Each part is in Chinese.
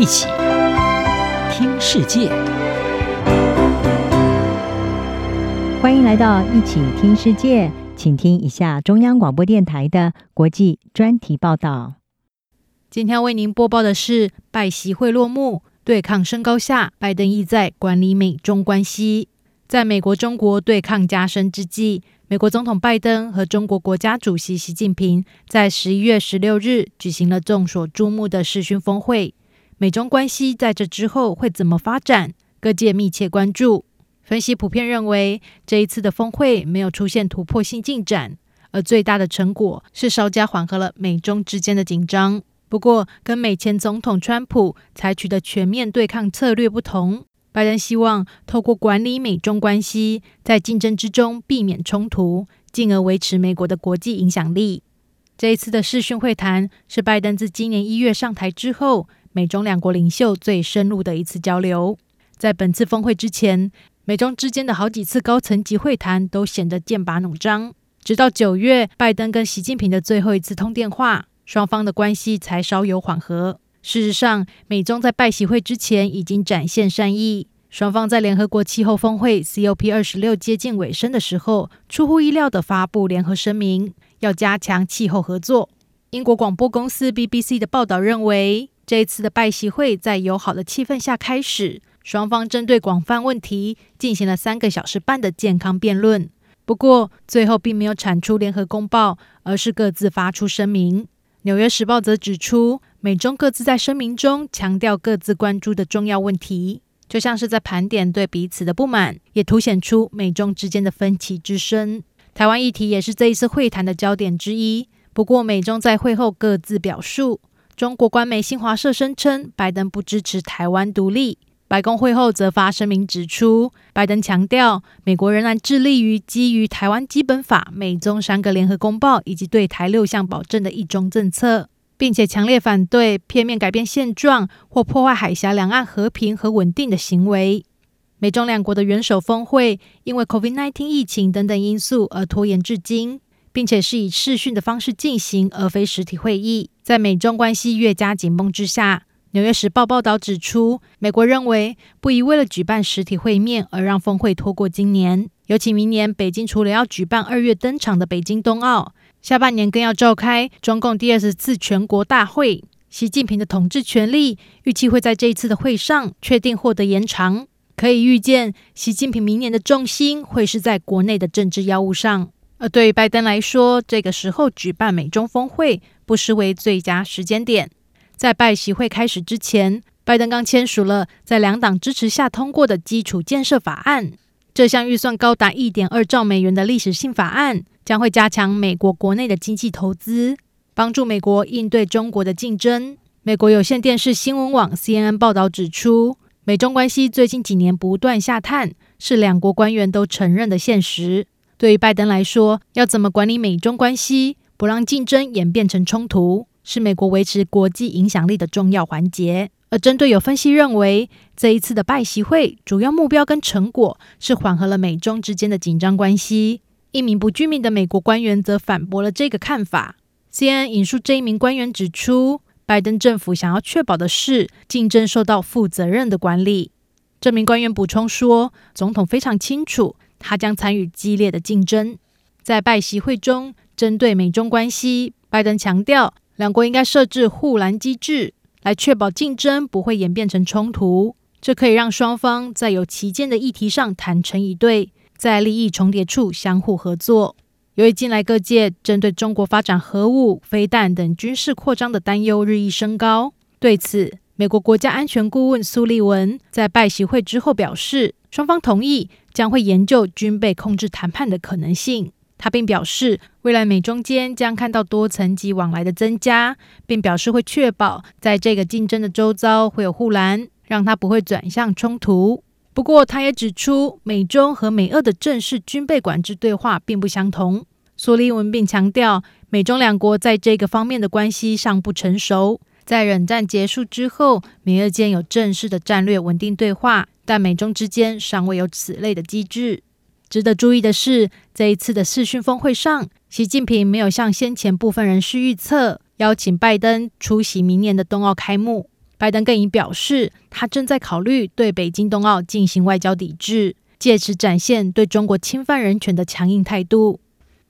一起听世界，欢迎来到一起听世界，请听一下中央广播电台的国际专题报道。今天为您播报的是：拜习会落幕，对抗升高下，拜登意在管理美中关系。在美国中国对抗加深之际，美国总统拜登和中国国家主席习近平在十一月十六日举行了众所瞩目的视讯峰会。美中关系在这之后会怎么发展？各界密切关注。分析普遍认为，这一次的峰会没有出现突破性进展，而最大的成果是稍加缓和了美中之间的紧张。不过，跟美前总统川普采取的全面对抗策略不同。拜登希望透过管理美中关系，在竞争之中避免冲突，进而维持美国的国际影响力。这一次的视讯会谈是拜登自今年一月上台之后，美中两国领袖最深入的一次交流。在本次峰会之前，美中之间的好几次高层级会谈都显得剑拔弩张，直到九月，拜登跟习近平的最后一次通电话，双方的关系才稍有缓和。事实上，美中在拜习会之前已经展现善意。双方在联合国气候峰会 COP 二十六接近尾声的时候，出乎意料地发布联合声明，要加强气候合作。英国广播公司 BBC 的报道认为，这一次的拜习会在友好的气氛下开始，双方针对广泛问题进行了三个小时半的健康辩论。不过，最后并没有产出联合公报，而是各自发出声明。纽约时报则指出，美中各自在声明中强调各自关注的重要问题，就像是在盘点对彼此的不满，也凸显出美中之间的分歧之深。台湾议题也是这一次会谈的焦点之一。不过，美中在会后各自表述。中国官媒新华社声称，拜登不支持台湾独立。白宫会后则发声明指出，拜登强调，美国仍然致力于基于台湾基本法、美中三个联合公报以及对台六项保证的一中政策，并且强烈反对片面改变现状或破坏海峡两岸和平和稳定的行为。美中两国的元首峰会因为 COVID-19 疫情等等因素而拖延至今，并且是以视讯的方式进行，而非实体会议。在美中关系越加紧绷之下。《纽约时报》报道指出，美国认为不宜为了举办实体会面而让峰会拖过今年。尤其明年北京除了要举办二月登场的北京冬奥，下半年更要召开中共第二十次全国大会。习近平的统治权力预期会在这一次的会上确定获得延长。可以预见，习近平明年的重心会是在国内的政治要务上。而对于拜登来说，这个时候举办美中峰会不失为最佳时间点。在拜习会开始之前，拜登刚签署了在两党支持下通过的基础建设法案。这项预算高达一点二兆美元的历史性法案，将会加强美国国内的经济投资，帮助美国应对中国的竞争。美国有线电视新闻网 CNN 报道指出，美中关系最近几年不断下探，是两国官员都承认的现实。对于拜登来说，要怎么管理美中关系，不让竞争演变成冲突？是美国维持国际影响力的重要环节。而针对有分析认为，这一次的拜习会主要目标跟成果是缓和了美中之间的紧张关系，一名不具名的美国官员则反驳了这个看法。CNN 引述这一名官员指出，拜登政府想要确保的是竞争受到负责任的管理。这名官员补充说，总统非常清楚，他将参与激烈的竞争。在拜习会中，针对美中关系，拜登强调。两国应该设置护栏机制，来确保竞争不会演变成冲突。这可以让双方在有歧见的议题上坦诚以对，在利益重叠处相互合作。由于近来各界针对中国发展核武、飞弹等军事扩张的担忧日益升高，对此，美国国家安全顾问苏利文在拜习会之后表示，双方同意将会研究军备控制谈判的可能性。他并表示，未来美中间将看到多层级往来的增加，并表示会确保在这个竞争的周遭会有护栏，让它不会转向冲突。不过，他也指出，美中和美俄的正式军备管制对话并不相同。苏利文并强调，美中两国在这个方面的关系尚不成熟。在冷战结束之后，美俄间有正式的战略稳定对话，但美中之间尚未有此类的机制。值得注意的是，这一次的视讯峰会上，习近平没有像先前部分人士预测，邀请拜登出席明年的冬奥开幕。拜登更已表示，他正在考虑对北京冬奥进行外交抵制，借此展现对中国侵犯人权的强硬态度。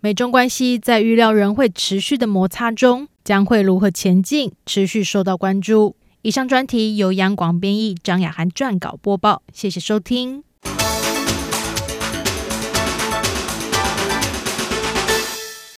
美中关系在预料仍会持续的摩擦中，将会如何前进，持续受到关注。以上专题由央广编译，张雅涵撰稿播报，谢谢收听。